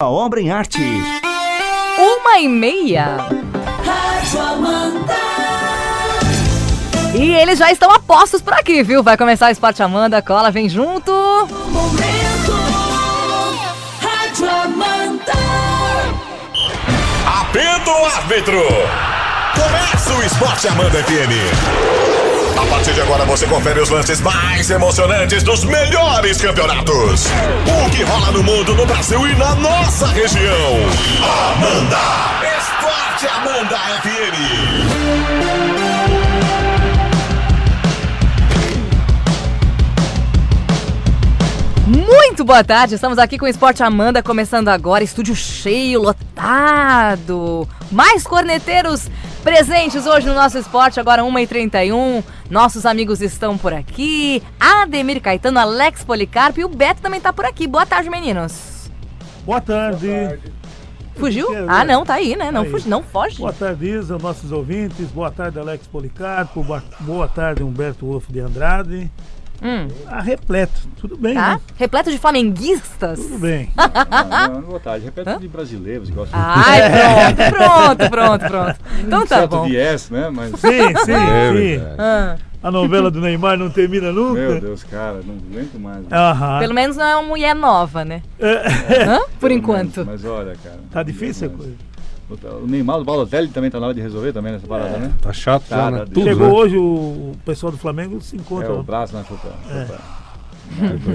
A obra em arte. Uma e meia. Rádio Amanda. E eles já estão a postos por aqui, viu? Vai começar o Esporte Amanda. Cola, vem junto. Momento. Rádio Amanda. Apito o árbitro! Começa o Esporte Amanda FM. A partir de agora você confere os lances mais emocionantes dos melhores campeonatos. O que rola no mundo, no Brasil e na nossa região. Amanda! Esporte Amanda FM. Muito boa tarde, estamos aqui com o Esporte Amanda, começando agora, estúdio cheio, lotado. Mais corneteiros presentes hoje no nosso esporte, agora 1h31. Nossos amigos estão por aqui. Ademir Caetano, Alex Policarpo e o Beto também tá por aqui. Boa tarde, meninos. Boa tarde. Fugiu? Ah, não, tá aí, né? Não, Aí. fugi, não foge. Boa tarde, Isa, nossos ouvintes. Boa tarde, Alex Policarpo. Boa, boa tarde, Humberto Wolff de Andrade. Hum, Ah, repleto. Tudo bem, tá? né? Repleto de flamenguistas. Tudo bem. Não, não, boa tarde. Repete de brasileiros, igual Ai, pronto, pronto, pronto, pronto. Então tá certo bom. viés, né? Mas. Sim, sim, É sim. Ah, A novela do Neymar não termina nunca. Meu Deus, cara, não aguento mais. Aham. pelo menos não é uma mulher nova, né? É, Hã? Por Pelo enquanto. menos, Mas olha, cara. Tá difícil a coisa. O Neymar, o Balotelli também tá na hora de resolver também nessa parada, né? Tá chato Tá, já, né? Tudo, Chegou né? hoje o pessoal do Flamengo se É, encontra. o braço, né? Foi pra- foi É.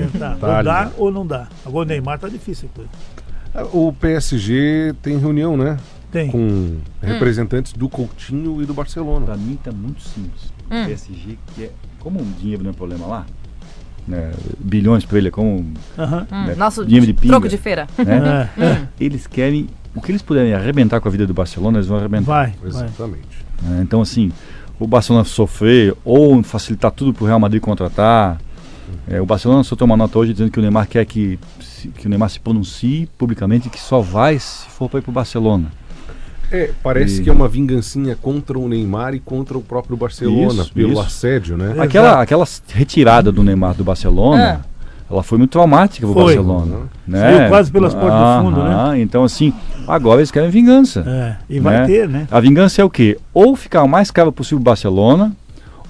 pra- Tá, ou dá né? ou não dá. Agora o Neymar tá difícil a coisa. O PSG tem reunião, né? Tem. Com representantes do Coutinho e do Barcelona. Pra mim tá muito simples. O Hum. PSG, que é. Como o dinheiro não é problema lá, né? Bilhões pra ele é como. Aham. Hum, né, nosso dinheiro de pinga, troco de feira. Né? É, Eles querem. O que eles puderem arrebentar com a vida do Barcelona, eles vão arrebentar. vai, vai. Exatamente. né? Então, assim, o Barcelona sofrer ou facilitar tudo pro Real Madrid contratar. É, o Barcelona soltou uma nota hoje dizendo que o Neymar quer que, que o Neymar se pronuncie publicamente que só vai se for para ir pro Barcelona. É, parece E- que é uma vingancinha contra o Neymar e contra o próprio Barcelona, Isso, pelo isso. assédio, né? É. Aquela, aquela retirada do Neymar do Barcelona, ela foi muito traumática pro Foi. Barcelona. Né? Saiu quase pelas portas do fundo, né? Aham, Então, assim, agora eles querem vingança. É, e vai Né? ter, né? A vingança é o quê? Ou ficar o mais caro possível o Barcelona,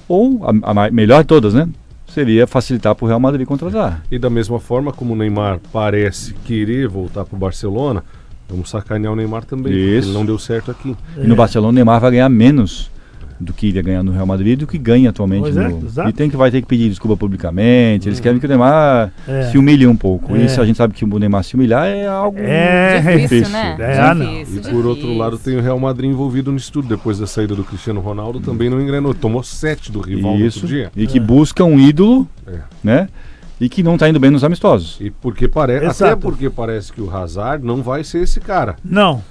ou a, a melhor de todas, né? Seria facilitar pro Real Madrid contratar. E da mesma forma como o Neymar parece querer voltar pro Barcelona, vamos sacanear o Neymar também, porque Isso. ele não deu certo aqui. E no Barcelona o Neymar vai ganhar menos do que iria ganhar no Real Madrid do que ganha atualmente Pois no. é. E tem que vai ter que pedir desculpa publicamente. Eles querem que o Neymar É. se humilhe um pouco. É. E se a gente sabe que o Neymar se humilhar é algo. É, Difícil, difícil. né? É, ah, não. Difícil, E por outro lado tem o Real Madrid envolvido nisso tudo. Depois da saída do Cristiano Ronaldo também não engrenou. Tomou sete do rival no Isso. outro dia. E que busca um ídolo, É. né? E que não tá indo bem nos amistosos. E porque parece, até porque parece que o Hazard não vai ser esse cara. Não.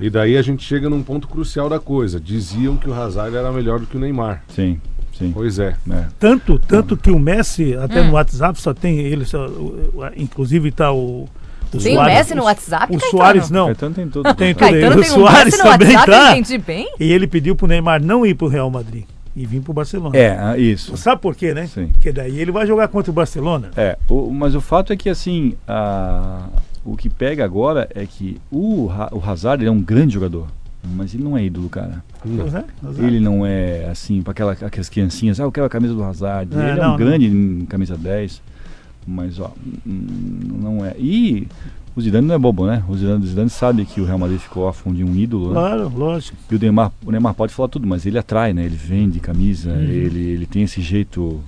E daí a gente chega num ponto crucial da coisa. Diziam que o Hazard era melhor do que o Neymar. Sim, sim. Pois é. né? Tanto, tanto que o Messi, até Hum. no WhatsApp, só tem ele, só, o- o- inclusive tá o. o Tem o Messi no WhatsApp, O Caetano? Soares não. Caetano tem tudo. Tem tudo. Caetano O tem um Suárez Messi no também WhatsApp, tá. entendi bem. E ele pediu pro Neymar não ir pro Real Madrid e vir pro Barcelona. É, ah, isso. Sabe por quê, né? Sim. Porque daí ele vai jogar contra o Barcelona. É, o- mas o fato é que assim, a- o que pega agora é que o, o Hazard ele é um grande jogador, mas ele não é ídolo, cara. Pois é, exato. Ele não é assim, para aquela, aquelas criancinhas, ah, eu quero a camisa do Hazard. É, ele é não, um grande em camisa 10, mas ó, hum, não é. E o Zidane não é bobo, né? O Zidane, o Zidane sabe que o Real Madrid ficou órfão de um ídolo, né? Claro, lógico. E o Neymar, o Neymar pode falar tudo, mas ele atrai, né? Ele vende camisa, Uhum. ele, ele tem esse jeito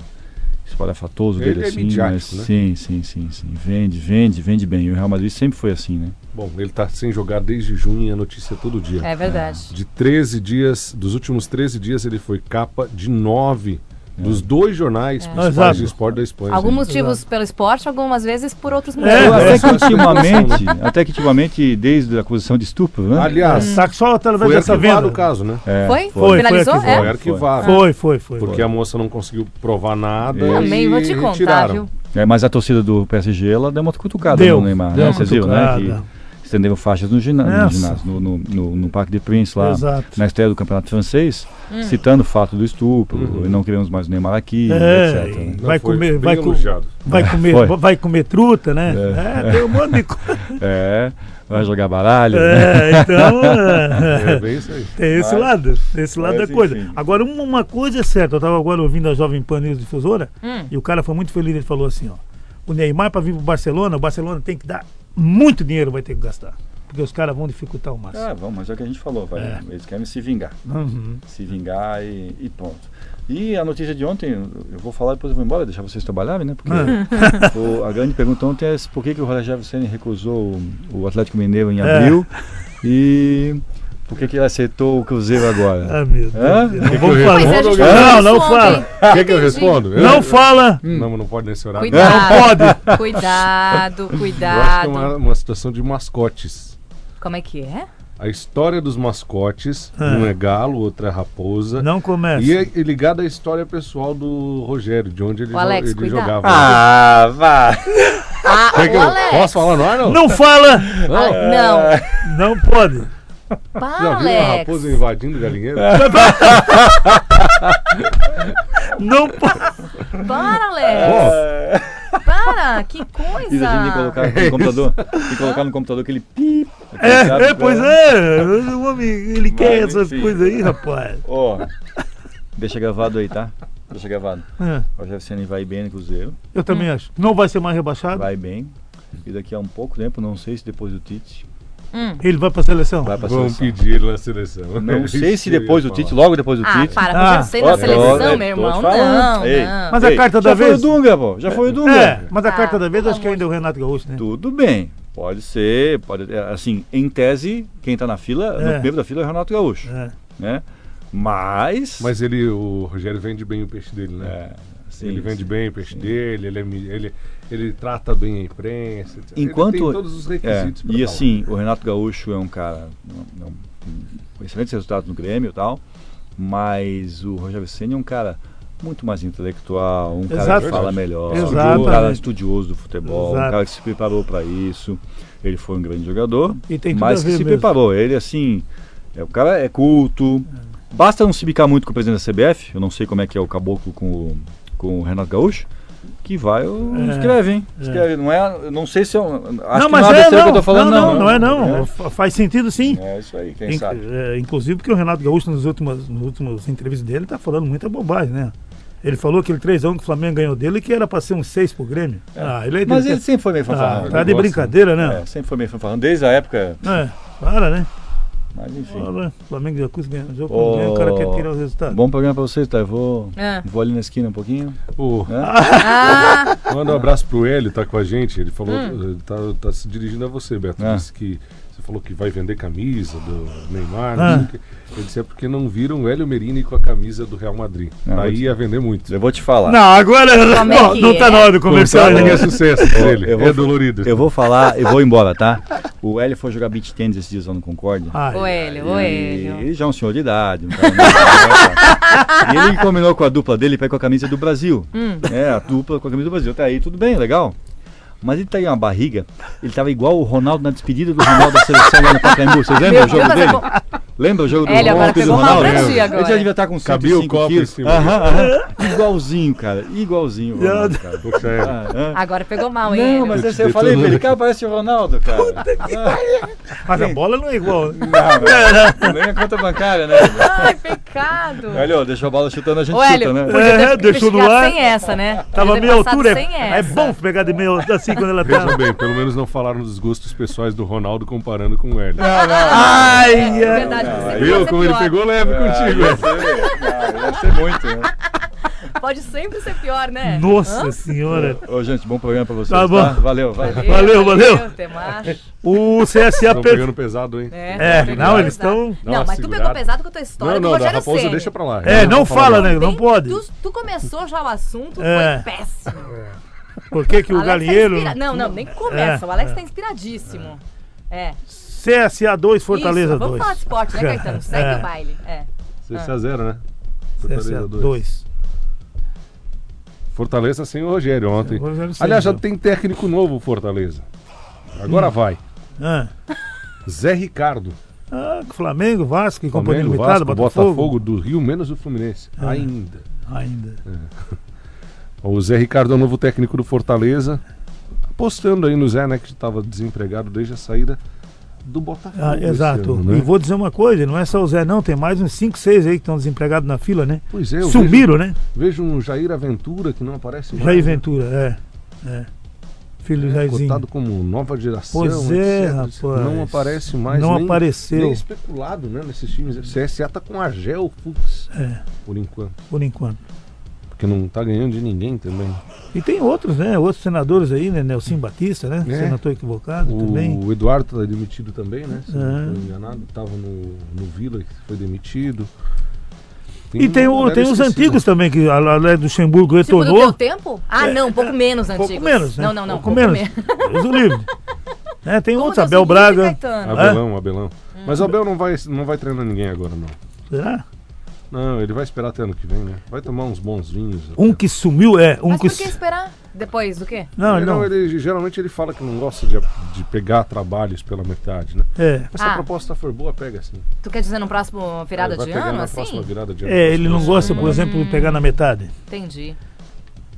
espalhafatoso Ele dele é assim, midiático, mas né? sim, sim, sim, sim. Vende, vende, vende bem. E o Real Madrid sempre foi assim, né? Bom, ele tá sem jogar desde junho e a notícia é todo dia. É verdade. De 13 dias, dos últimos 13 dias, ele foi capa de 9 dos dois jornais principais Exato. de esporte da Espanha. Alguns Sim. motivos pelo esporte, algumas vezes por outros É, motivos. até é, que essa ultimamente, até que ultimamente, desde a acusação de estupro, né? Aliás, Só que só através foi dessa arquivado venda. o caso, né? É, Foi? Foi, Finalizou? foi Foi é? arquivado. Foi, foi, foi. Porque a moça não conseguiu provar nada. Também e vou te contar, retiraram. viu? É, mas a torcida do PSG, ela deu uma cutucada Deu, no Neymar, deu né? Vocês viram, né? cutucada. Que estenderam faixas no, gina- no ginásio, no, no, no- no Parque de Prince, lá Exato. na estreia do Campeonato Francês, Hum. citando o fato do estupro, Uhum. e não queremos mais o Neymar aqui, É, etc. né? Vai comer, vai, co- elogiado. vai comer, Foi. vai comer truta, né? É. É, tem um monte de coisa. É, vai jogar baralho. né? É, então. É é, bem isso aí. Tem esse Mas- lado, tem esse lado da coisa. enfim. Agora, uma, uma coisa é certa, eu estava agora ouvindo a Jovem Pan News Difusora, Hum. e o cara foi muito feliz, ele falou assim, ó, o Neymar para vir pro Barcelona, o Barcelona tem que dar muito dinheiro, vai ter que gastar. Porque os caras vão dificultar o máximo. Ah, vamos, mas é o que a gente falou, vai, É. eles querem se vingar. Uhum. Se vingar e, e ponto. E a notícia de ontem, eu vou falar depois eu vou embora, deixar vocês trabalharem, né? Porque o- a grande pergunta ontem é por que, que o Rogério Ceni recusou o, o Atlético Mineiro em É. abril e por que, que ele aceitou o Cruzeiro agora? Ah, meu Deus. Hã? Não Que que vamos é, gente Não, não fala. ontem. Quer que eu respondo? Eu- Não fala! Não, não pode nesse horário. Cuidado. Não Cuidado, Eu acho que é cuidado. uma, uma situação de mascotes. Como é que é? A história dos mascotes, Ah. um é galo, outro é raposa. Não começa. E é é ligado à história pessoal do Rogério, de onde ele, O Alex, ele cuidado. jogava. Ah, vá! Ah, que o Alex. posso falar no ar, não? Não fala! Ah, não. Não pode. Para, Já viu a Alex. raposa invadindo o galinheiro? Não pode. Para, Alex. Para, que coisa. Isso a gente tem que colocar no computador. Tem que colocar no computador aquele pi. É, é, pois é. O homem, ele quer Mas, essas enfim. coisas aí, rapaz. Ó, deixa gravado aí, tá? Deixa gravado. É, O Ceni vai bem no Cruzeiro, eu também acho. Não vai ser mais rebaixado. vai bem. E daqui a um pouco tempo, não sei se depois do Tite, Hum. Ele vai pra seleção. vai pra Vamos seleção. pedir ele na seleção. Não sei Isso se depois do. Tite, logo depois do Ah, Tite. para, Ah. Rogério Ceni na seleção, meu te irmão. Não, Ei. não. Mas a carta já da foi vez- o Dunga, pô. Já foi o Dunga. É, mas a Ah, carta da vez acho que ainda é o Renato Gaúcho, né? Tudo bem. Pode ser, pode, é, assim, em tese, quem tá na fila, no É. primeiro da fila é o Renato Gaúcho, É. né? Mas... Mas ele, o Rogério vende bem o peixe dele, né? é, sim, ele vende bem o peixe sim. dele, ele, é ele, ele trata bem a imprensa. etc. Enquanto- Ele tem todos os É, requisitos. pra e tal. assim, o Renato Gaúcho é um cara com excelentes resultados no Grêmio e tal, mas o Rogério Ceni é um cara muito mais intelectual, um cara Exato. que fala melhor, um cara estudioso do futebol, Exato. um cara que se preparou para isso. Ele foi um grande jogador, E mas que se mesmo. preparou. Ele assim, é, o cara é culto. Basta não se bicar muito com o presidente da CBF, eu não sei como é que é o caboclo com o, com o Renato Gaúcho. Que vai, eu É, escreve, hein? é. Escreve, não é, não sei se eu, acho não, que mas não é, não, que eu tô falando, não, não. não, é não. Fa- Faz sentido sim. É isso aí, quem Inc- sabe. é, inclusive porque o Renato Gaúcho nas últimas, nas últimas entrevistas dele tá falando muita bobagem, né? Ele falou aquele 3x1 que o Flamengo ganhou dele que era pra ser um 6 pro Grêmio. Ah, ele é Mas ele sempre foi meio tá, fanfarrão. tá né? de brincadeira, né? É, sempre foi meio fanfarrão, desde a época. É, para, né? Mas enfim. Flamengo já custa ganhar. Jogo Ô, quando ganha, o cara quer tirar o resultado. Bom programa pra vocês, tá? Eu vou, É. vou ali na esquina um pouquinho. O- né? Ah, Manda um abraço pro Hélio, tá com a gente. Ele falou, Hum. ele tá, tá se dirigindo a você, Beto. Ah. Disse que você falou que vai vender camisa do Neymar. Ah. não sei o quê. Ele disse é porque não viram o Hélio Merini com a camisa do Real Madrid. Não, Aí te- ia vender muito. Eu vou te falar. Não, agora é não, tá é? na hora do comercial ainda. é sucesso dele. eu vou- é dolorido. Eu vou falar, eu vou embora, tá? O Hélio foi jogar beach tennis esses dias lá no Concórdia. Ai, o Hélio, o E Hélio. ele já é um senhor de idade. um cara muito- e ele combinou com a dupla dele para ir com a camisa do Brasil. Hum. É, a dupla com a camisa do Brasil. Tá aí, tudo bem, legal. Mas ele tá aí uma barriga. Ele tava igual oRonaldo na despedida do Ronaldo da seleção lá no Pacaembu. Vocês lembram o jogo Deus, dele? É. Lembra o jogo do Hélio, agora Ronaldo e do pegou mal Ronaldo? Ele agora. já devia estar com Cabia o 105 copo em quilos. cima. Aham, aham. Igualzinho, cara. Igualzinho. Ronaldo, cara. Poxa, é. Ah, ah. Agora pegou mal, hein? Não, mas esse eu falei pra ele, cara, parece o Ronaldo, cara. Mas a bola não é igual. Não, nem a conta bancária, né? Ai, pecado. Hélio, deixou a bola chutando, a gente Ô, Hélio, chuta, né? podia ter É, deixou no ar. sem essa, né? Tava meia altura. sem É, é bom pegar de meia assim quando ela Vejam tá. bem, pelo menos não falaram dos gostos pessoais do Ronaldo comparando com o Hélio. Ai, É ai. verdade, não, aí- Viu como ele pegou leve contigo? Deve ser, ser muito, né? Pode sempre ser pior, né? Nossa Hã? senhora. Ô, gente, bom programa pra vocês, Tá tá? bom. Valeu, valeu. Valeu, valeu. Até mais. O CSA Estão per... pegando pesado, hein? É, tá não, eles estão- Não, mas tu pegou pesado com a tua história Não, não, da Rogério Raposa Ceni. deixa pra lá. É, não falar fala, né? Não pode. Tu, tu começou já o assunto, É. foi péssimo. Por que, que o Alex tá galinheiro. inspira- Não, não, nem começa. É, o Alex é. tá inspiradíssimo. É. CSA 2, Fortaleza Isso, 2. Vamos falar de esporte, né, Caetano? Segue É. o baile. É. 6 a 0 né? CSA Fortaleza 2. 2. Fortaleza sem o Rogério ontem. O Rogério Aliás, já tem técnico novo Fortaleza. Agora vai. Ah. Zé Ricardo. Ah, Flamengo, Vasco e Companhia Flamengo, Limitada, Vasco, Botafogo. Botafogo do Rio, menos o Fluminense. É. Ainda. Ainda. O Zé Ricardo é o novo técnico do Fortaleza. Apostando aí no Zé, né? Que estava desempregado desde a saída do Botafogo. Ah, exato. ano, né? E vou dizer uma coisa, não é só o Zé não, tem mais uns 5, 6 aí que estão desempregados na fila, né? Pois é, eu Sumiram, né? Vejo, vejo um Jair Aventura que não aparece mais. Jair né? Ventura, é. é. Filho É, Jairzinho. cotado como nova geração. Pois é, etc. rapaz. Não aparece mais. Não nem, apareceu. Nem especulado, né? Nesses times. O CSA tá com Argel Fux, É, por enquanto. por enquanto. Porque não tá ganhando de ninguém também. E tem outros, né? Outros senadores aí, né? Nelson Batista, né? É. Se eu não estou equivocado também. O Eduardo tá demitido também, né? Se É. não estou enganado. Tava no, no Vila, que foi demitido. E tem, o, tem os antigos também, que a Lé do Luxemburgo retornou. tempo? Ah, não, um pouco menos antigos. Pouco menos, né? Não, não, não. Pouco pouco menos. menos. Deus o livre. É, tem Como outros, Deus Abel o Braga. Abelão, Abelão. Hum. Mas o Abel não vai, não vai treinar ninguém agora, não. Será? Não, ele vai esperar até ano que vem, né? Vai tomar uns bons vinhos. Um até. que sumiu, é. Um Mas que. por que esperar? Depois do quê? Não, Ele não. ele, geralmente ele fala que não gosta de, de pegar trabalhos pela metade, né? É. Mas se a Ah. proposta for boa, pega assim. Tu quer dizer no próximo virada É, vai de pegar ano, na assim? próxima virada de ano. É, ele não Próximo gosta, por exemplo, de pegar na metade. Entendi.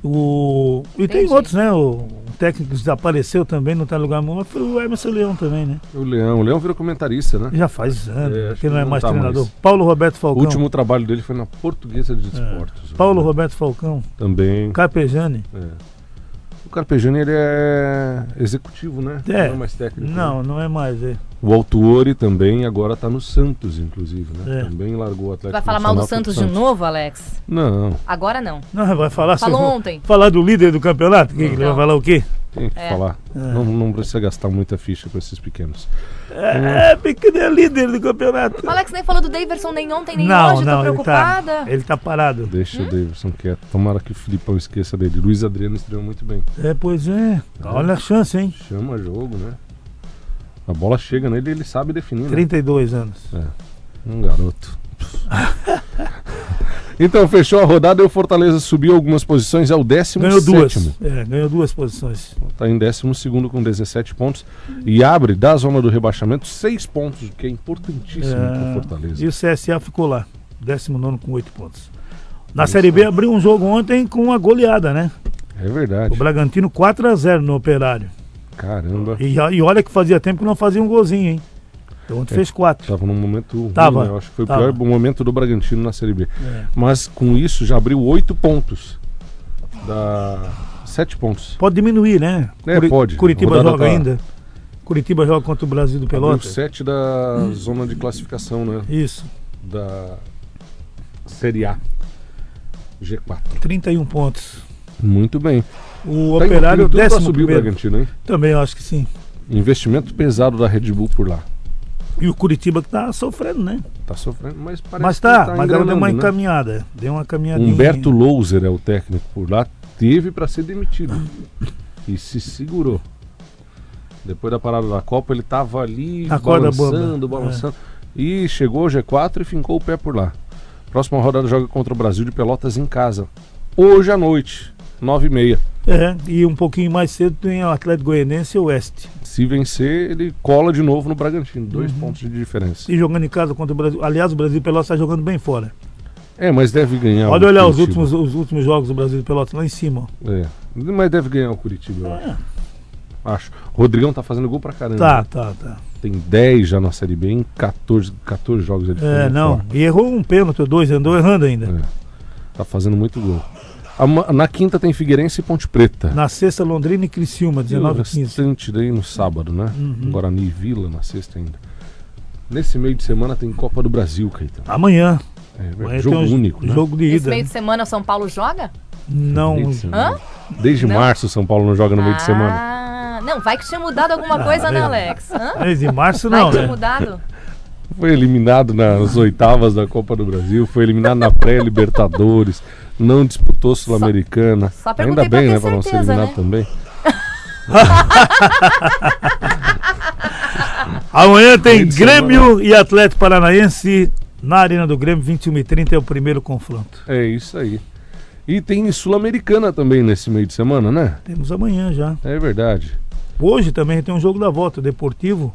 O... E tem Entendi. outros, né? O técnico que desapareceu também, não tá em lugar nenhum, mas foi o Emerson Leão também, né? O Leão, o Leão virou comentarista, né? Já faz anos, É, acho que não é não mais tá treinador. mais. Paulo Roberto O Falcão. último trabalho dele foi na Portuguesa de Desportos. Paulo né? Roberto Falcão. Também. Carpejani. É. O Carpegiani, ele é executivo, né? É. Não é mais técnico. Não, né? não é mais. É. O Autuori também agora tá no Santos, inclusive, né? É. Também largou o Atlético Vai falar mal do pro Santos de novo, Alex? Não, Agora não. Não, vai falar Falou ontem. Falar do líder do campeonato? Que que ele vai falar o quê? tem que É. falar. É. Não, não precisa gastar muita ficha com esses pequenos. É, pequeno é líder do campeonato. O Alex nem falou do Daverson nem ontem, nem Não, hoje. não, tô ele preocupada. tá, ele tá parado. Deixa Hum? o Davidson quieto. Tomara que o Filipão esqueça dele. Luiz Adriano estreou muito bem. É, pois é. Olha a chance, hein? Chama jogo, né? A bola chega nele e ele sabe definir. Né? 32 anos. Um garoto. então, fechou a rodada e o Fortaleza subiu algumas posições ao 17. Ganhou duas. É, ganhou duas posições. Está em 12 com 17 pontos. E abre da zona do rebaixamento 6 pontos, o que é importantíssimo para o É, Fortaleza. e o CSA ficou lá, 19 com 8 pontos. Na Série B abriu um jogo ontem com uma goleada, né? É verdade. O Bragantino 4 a 0 no Operário. Caramba. E, e olha que fazia tempo que não fazia um golzinho, hein? Então ontem É. fez 4. Tava num momento ruim, Tava, né? Eu acho que foi tava. o pior momento do Bragantino na Série B. É. Mas com isso já abriu 8 pontos. Da 7 pontos. Pode diminuir, né? É, pode. Curitiba rodada joga tá- ainda. Curitiba joga contra o Brasil do Pelotas. 7 da zona de classificação, né? Isso, Da Série A. G4. 31 pontos. Muito bem. O Tá Operário, tudo décimo subir o primeiro. Bragantino, hein? Também eu acho que sim. Investimento pesado da Red Bull por lá. E o Curitiba que tá sofrendo, né? Tá sofrendo, mas parece Mas que tá, tá mas ela deu uma né? encaminhada. Deu uma caminhadinha. Humberto Louser é o técnico por lá, teve para ser demitido e se segurou. Depois da parada da Copa, ele tava ali A balançando, balançando. E chegou ao G4 e fincou o pé por lá. Próxima rodada joga contra o Brasil de Pelotas em casa. Hoje à noite, 9h30. É, e um pouquinho mais cedo tem o Atlético Goianense e o Oeste. Se vencer, ele cola de novo no Bragantino. Dois Uhum. pontos de diferença. E jogando em casa contra o Brasil. Aliás, o Brasil Pelotas está jogando bem fora. É, mas deve ganhar Olha o olhar os últimos, os últimos jogos do Brasil Pelotas lá em cima. É, mas deve ganhar o Curitiba, eu É. acho. Acho. O Rodrigão tá fazendo gol pra caramba. Tá, tá, tá. Tem 10 já na Série B, em 14, 14 jogos ele É, não. fora. E errou um pênalti dois, andou errando ainda. É. Tá fazendo muito gol. Na quinta tem Figueirense e Ponte Preta. Na sexta, Londrina e Criciúma, E o 19 15. restante daí no sábado, né? Uhum. Guarani e Vila na sexta ainda. Nesse meio de semana tem Copa do Brasil, Caetano. Amanhã. É, verdade. amanhã jogo tem um único, né? Jogo de ida. meio de semana o São Paulo joga? Não. Meio de semana. Hã? Desde Não. março o São Paulo não joga no meio de semana. Ah, não, vai que tinha mudado alguma coisa, né. Alex? Hã? Mês de março Vai não, que tinha né? mudado? Foi eliminado nas oitavas da Copa do Brasil, foi eliminado na pré-Libertadores, não disputou Sul-Americana. Ainda bem, né, pra não ser eliminado né? também. Amanhã tem Grêmio e Atlético Paranaense na Arena do Grêmio, 21 e 30 é o primeiro confronto. É isso aí. E tem Sul-Americana também nesse meio de semana, né? Temos amanhã já. É verdade. Hoje também tem um jogo da volta, Deportivo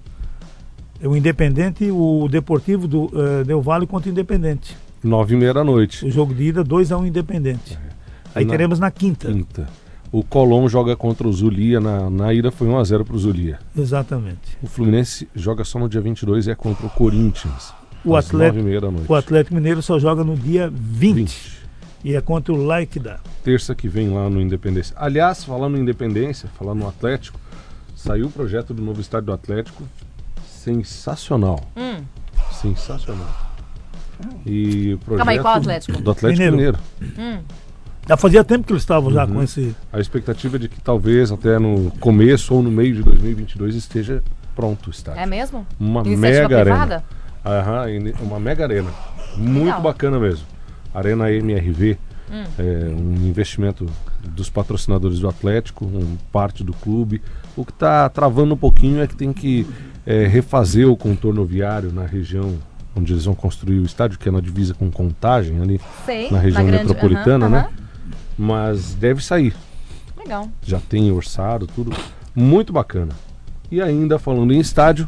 o Independente, o Deportivo do eh, Del Valle contra o Independente. Nove e meia da noite. O jogo de ida, 2x1 Independente. Aí Na- teremos na quinta. Quinta. O Colom joga contra o Zulia. Na, na ida foi 1x0 pro Zulia. Exatamente. O Fluminense joga só no dia 22 e é contra o Corinthians. O às Atlético- nove meia da noite. O Atlético Mineiro só joga no dia 20. 20. E é contra o Laikda. Terça que vem lá no Independência. Aliás, falando em Independência, falando no Atlético, saiu o projeto do novo estádio do Atlético. Sensacional. Hum. Sensacional. E o projeto Calma aí, qual Atlético? Do Atlético Mineiro. Mineiro. Já fazia tempo que eles estavam já Uhum. com esse. A expectativa é de que talvez até no começo ou no meio de 2022 esteja pronto o estádio. É mesmo? Uma Iniciativa mega arena. Aham, uma mega arena. Muito Legal. bacana mesmo. Arena MRV, Hum. é, um investimento dos patrocinadores do Atlético, um parte do clube. O que está travando um pouquinho é que tem que é, refazer o contorno viário na região onde eles vão construir o estádio, que é na divisa com contagem ali, Sei. na região grande- metropolitana, né? Mas deve sair. Legal. Já tem orçado, tudo. Muito bacana. E ainda falando em estádio,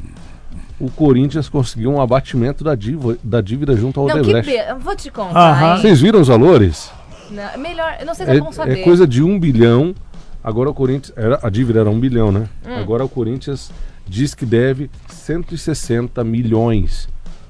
o Corinthians conseguiu um abatimento da, diva- da dívida junto ao Não, que Odebrecht. be... eu Vou te contar? Vocês viram os valores? Não, melhor, eu não sei se é, É, bom saber. é coisa de um bilhão. Agora o Corinthians. Era, a dívida era um bilhão, né? Hum. Agora o Corinthians diz que deve 160 milhões.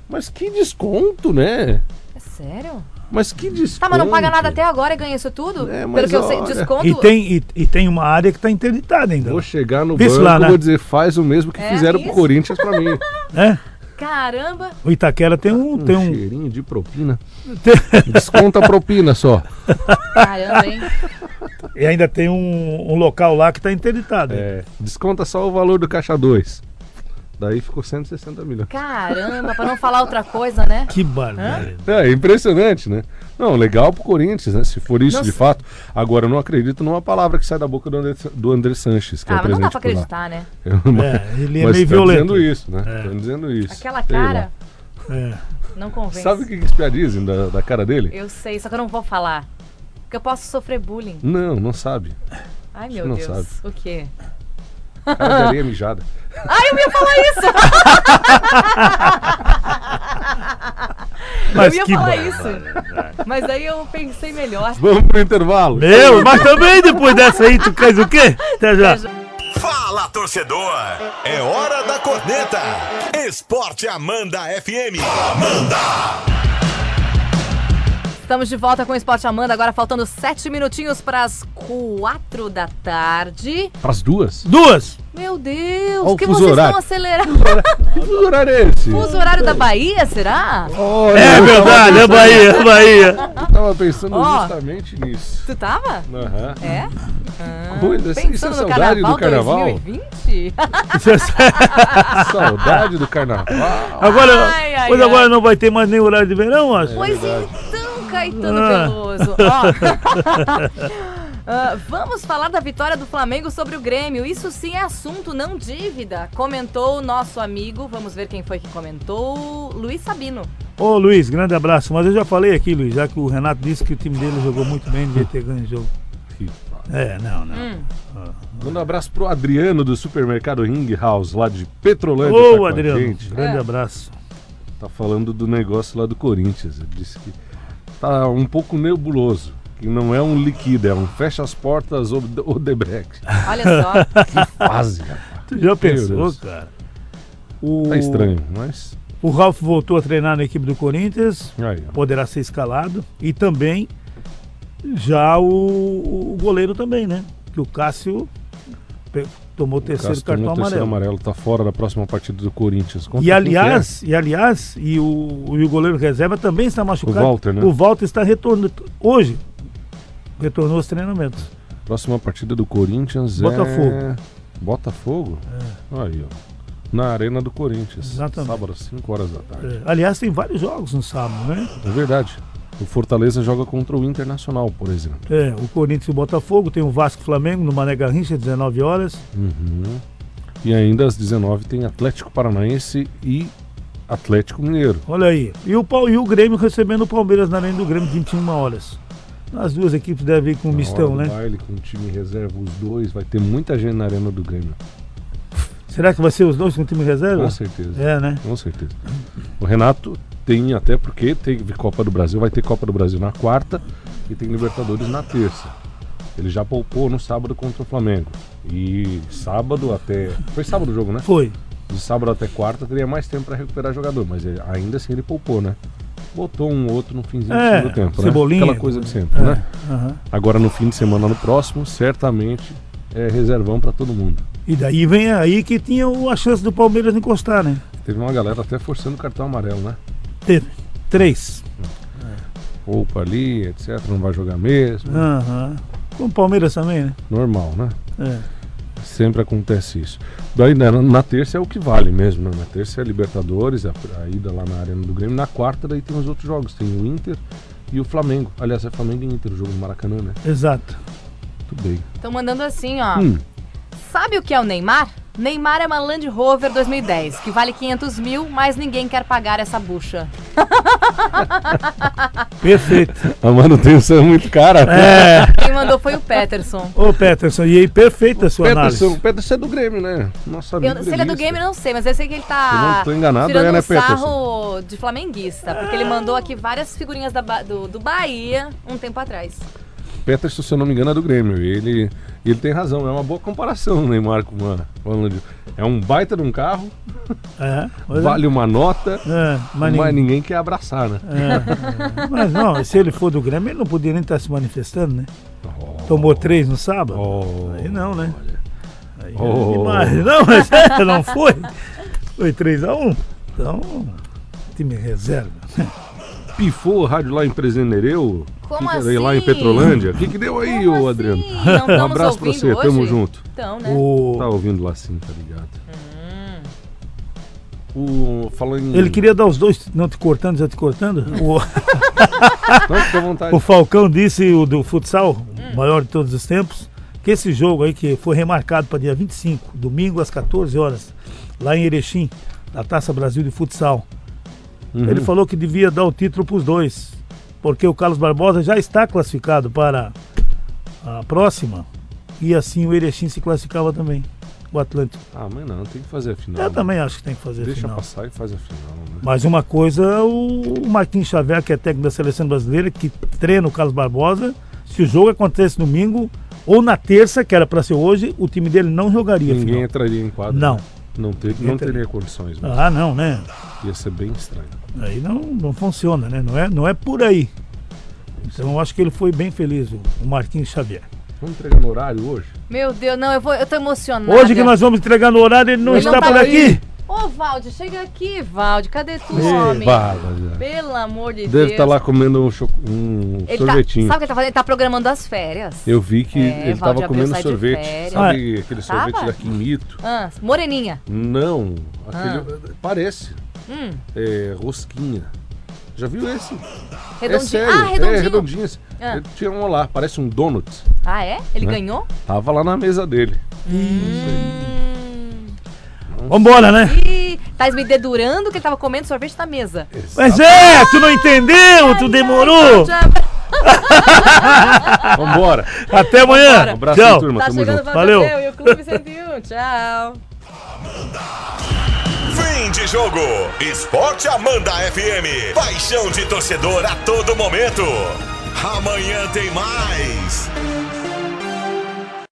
Mas que desconto, né? É sério? Mas que desconto. Tá, mas não paga nada até agora e ganha isso tudo? É, Pelo mas que eu sei, desconto. E tem, e, e tem uma área que está interditada ainda. Vou chegar no se banco lá, e né? vou dizer, faz o mesmo que É fizeram pro isso? Corinthians pra mim. Né? Caramba! O Itaquera tem um. Um Tem um cheirinho de propina. Desconta a propina só. Caramba, hein? E ainda tem um, um local lá que está interditado. É, desconta só o valor do caixa 2. Daí ficou 160 milhões. Caramba, pra não falar outra coisa, né? Que barbaridade. É, impressionante, né? Não, legal pro Corinthians, né? Se for isso Não de fato. Agora, eu não acredito numa palavra que sai da boca do André, do André Sanches, que é Ah, o mas não dá presidente pra acreditar, né? É, ele é Mas meio tá violento. dizendo isso, né? É. Tá dizendo isso. Aquela cara É. não convence. Sabe o que que espiar dizem da, da cara dele? Eu sei, só que eu não vou falar. Porque eu posso sofrer bullying. Não, não sabe. Ai, meu não Deus. sabe. O quê? Cara de areia mijada. Ai, eu ia falar isso! Mas eu ia que falar barbaridade. isso. Mas aí eu pensei melhor. Vamos pro intervalo. Meu, mas também depois dessa aí, tu queres o quê? Até já. Fala, torcedor! É hora da corneta! Esporte Amanda FM. Amanda! Estamos de volta com o Esporte Amanda, agora faltando sete minutinhos para as quatro da tarde. Pras duas? Duas. Meu Deus, o que vocês horário. estão acelerados. Que fuso horário é esse? Fuso horário da Bahia, será? Olha, É verdade, é Bahia, é Bahia. Tava, eu tava pensando Ó. justamente nisso. Tu tava? Aham. É? Ah, Coisa, isso é Pensando no saudade carnaval, do carnaval? 2020? Saudade do carnaval. Agora, Ai, ai, pois ai. agora não vai ter mais nem horário de verão, acho. Pois então, Caetano Ah. Veloso. Ó. Ah, vamos falar da vitória do Flamengo sobre o Grêmio. Isso sim é assunto, não dívida. Comentou o nosso amigo, vamos ver quem foi que comentou, Luiz Sabino. Ô Luiz, grande abraço. Mas eu já falei aqui, Luiz, já que o Renato disse que o time dele jogou muito bem, devia ter ganho o jogo. É, não, não. Hum. Manda um abraço pro Adriano do supermercado Ring House, lá de Petrolândia. tá Ô, a Adriano, grande É. abraço. Tá falando do negócio lá do Corinthians. Ele disse que tá um pouco nebuloso. Que não é um líquido, é um fecha as portas Ode- Odebrecht. Olha só. Quase, rapaz. Tu já pensou, Deus. cara? O, Tá estranho, mas. O Ralf voltou a treinar na equipe do Corinthians, Aí, poderá ser escalado. E também já o, o goleiro também, né? Que o Cássio tomou o terceiro Cássio tomou cartão o terceiro amarelo. amarelo, tá fora da próxima partida do Corinthians. Contra E aliás, e aliás, e o, e o goleiro reserva também está machucado. O Walter, né? O Walter está retornando hoje. Retornou aos treinamentos. é? Próxima partida do Corinthians Botafogo. é. Botafogo? Aí, ó. Na Arena do Corinthians. Exatamente. Sábado às 5 horas da tarde. É, aliás, tem vários jogos no sábado, né? É verdade. O Fortaleza joga contra o Internacional, por exemplo. É, o Corinthians e o Botafogo, tem o Vasco Flamengo no Mané Garrincha, 19 horas. Uhum. E ainda às 19 tem Atlético Paranaense e Atlético Mineiro. Olha aí. E o, e o Grêmio recebendo o Palmeiras na Arena do Grêmio, 21 horas. As duas equipes devem ir com um mistão, né? baile com o time reserva, os dois, vai ter muita gente na Arena do Grêmio. Será que vai ser os dois com time reserva? Com certeza. É, né? Com certeza. O Renato tem, até porque teve Copa do Brasil, vai ter Copa do Brasil na quarta e tem Libertadores na terça. Ele já poupou no sábado contra o Flamengo. E sábado até. Foi sábado o jogo, né? Foi. De sábado até quarta teria mais tempo para recuperar jogador, mas ele- ainda assim ele poupou, né? Botou um outro no finzinho É, do segundo tempo, Cebolinha. né? Aquela coisa de sempre, É, né? aham. Agora no fim de semana no próximo, certamente é reservão para todo mundo. E daí vem aí que tinha a chance do Palmeiras encostar, né? Teve uma galera até forçando o cartão amarelo, né? Teve. Três. Poupa ali, etc. Não vai jogar mesmo. Aham. Com o Palmeiras também, né? Normal, né? É. Sempre acontece isso. Daí né, na, na terça é o que vale mesmo, né? Na terça é Libertadores, a, a ida lá na Arena do Grêmio. Na quarta daí tem os outros jogos, tem o Inter e o Flamengo. Aliás, é Flamengo e Inter o jogo no Maracanã, né? Exato. Tudo bem. Estão mandando assim, ó. Hum, Sabe o que é o Neymar? Neymar é uma Land Rover 2010, que vale 500 mil, mas ninguém quer pagar essa bucha. Perfeito. a manutenção é muito cara. É. Quem mandou foi o Peterson. Ô, Peterson, e aí, perfeita a sua Peterson, análise. Peterson é do Grêmio, né? Nossa amigo Eu, se ele é do game, eu não sei, mas eu sei que ele Se tá não tô enganado, tirando é, né, um sarro de flamenguista. Porque ele mandou aqui várias figurinhas da do, do Bahia um tempo atrás. Peterson, se eu não me engano, é do Grêmio. E Ele, ele tem razão, é uma boa comparação Neymar com uma, com a Land- É um baita de um carro, É. vale uma nota, É, mas, mas, ninguém... ninguém quer abraçar, né? é. mas não, se ele for do Grêmio, ele não podia nem estar se manifestando, né? Tomou três no sábado? Oh, Aí não, né? Aí Oh. demais. Não, mas não foi. Foi 3x1. Então, time reserva. Pifou o rádio lá em Presendereu? Como Que era Lá em assim? Petrolândia? O que, que deu aí, Como ô Adriano? assim? Não estamos Um abraço pra você, hoje? tamo junto. Então, né? O... Tá ouvindo lá sim, tá ligado? Hum. O, falando em... Ele queria dar os dois, não te cortando, já te cortando. O, Não, à vontade. o Falcão disse, o do futsal, Hum. o maior de todos os tempos, que esse jogo aí que foi remarcado para dia 25, domingo às 14 horas, lá em Erechim, da Taça Brasil de Futsal. Uhum. Ele falou que devia dar o título para os dois, porque o Carlos Barbosa já está classificado para a próxima e assim o Erechim se classificava também, o Atlântico. Ah, mas não, tem que fazer a final. Eu também acho que tem que fazer a Deixa final. passar e faz a final, né? Mas uma coisa, o Marquinhos Xavier, que é técnico da seleção brasileira, que treina o Carlos Barbosa, se o jogo acontece domingo ou na terça, que era para ser hoje, o time dele não jogaria. Ninguém entraria em quadra. Não. né? Não, ter, não teria condições, mas Ah, não, né? ia ser bem estranho. Aí não, não funciona, né? Não é, não é por aí. Então eu acho que ele foi bem feliz, o, Marquinhos Xavier. Vamos entregar no horário hoje? Meu Deus, não, eu, vou, eu tô emocionada. Hoje que nós vamos entregar no horário, ele não Ele não está tá por aí. aqui. Ô, Valde, chega aqui, Valde. Cadê tu, homem? bala. Pelo amor de Deve Deus. estar lá comendo um, cho- um tá, sorvetinho. sabe o que ele tá fazendo? Ele tá programando as férias. Eu vi que É, ele Valde estava comendo sorvete. Sabe aquele sorvete Tava? da Quimito? Ah, moreninha. Não, aquele. Parece. Hum, É, rosquinha. Já viu esse? redondinho. É sério, ah, redondinho. É redondinho. esse. Ah. Ele tinha um lá, parece um donut. Ah, é? Ele Né? ganhou? Tava lá na mesa dele. Hum. Vambora, né? Ih, tá me dedurando que ele tava comendo sorvete na mesa. Mas é, tu não entendeu, tu demorou. Já Vambora. Até amanhã. Vambora. Um abraço, Tchau. turma. tá Tamo chegando junto. Valeu. e o Clube 101. Tchau. Fim de jogo. Esporte Amanda FM. Paixão de torcedor a todo momento. Amanhã tem mais.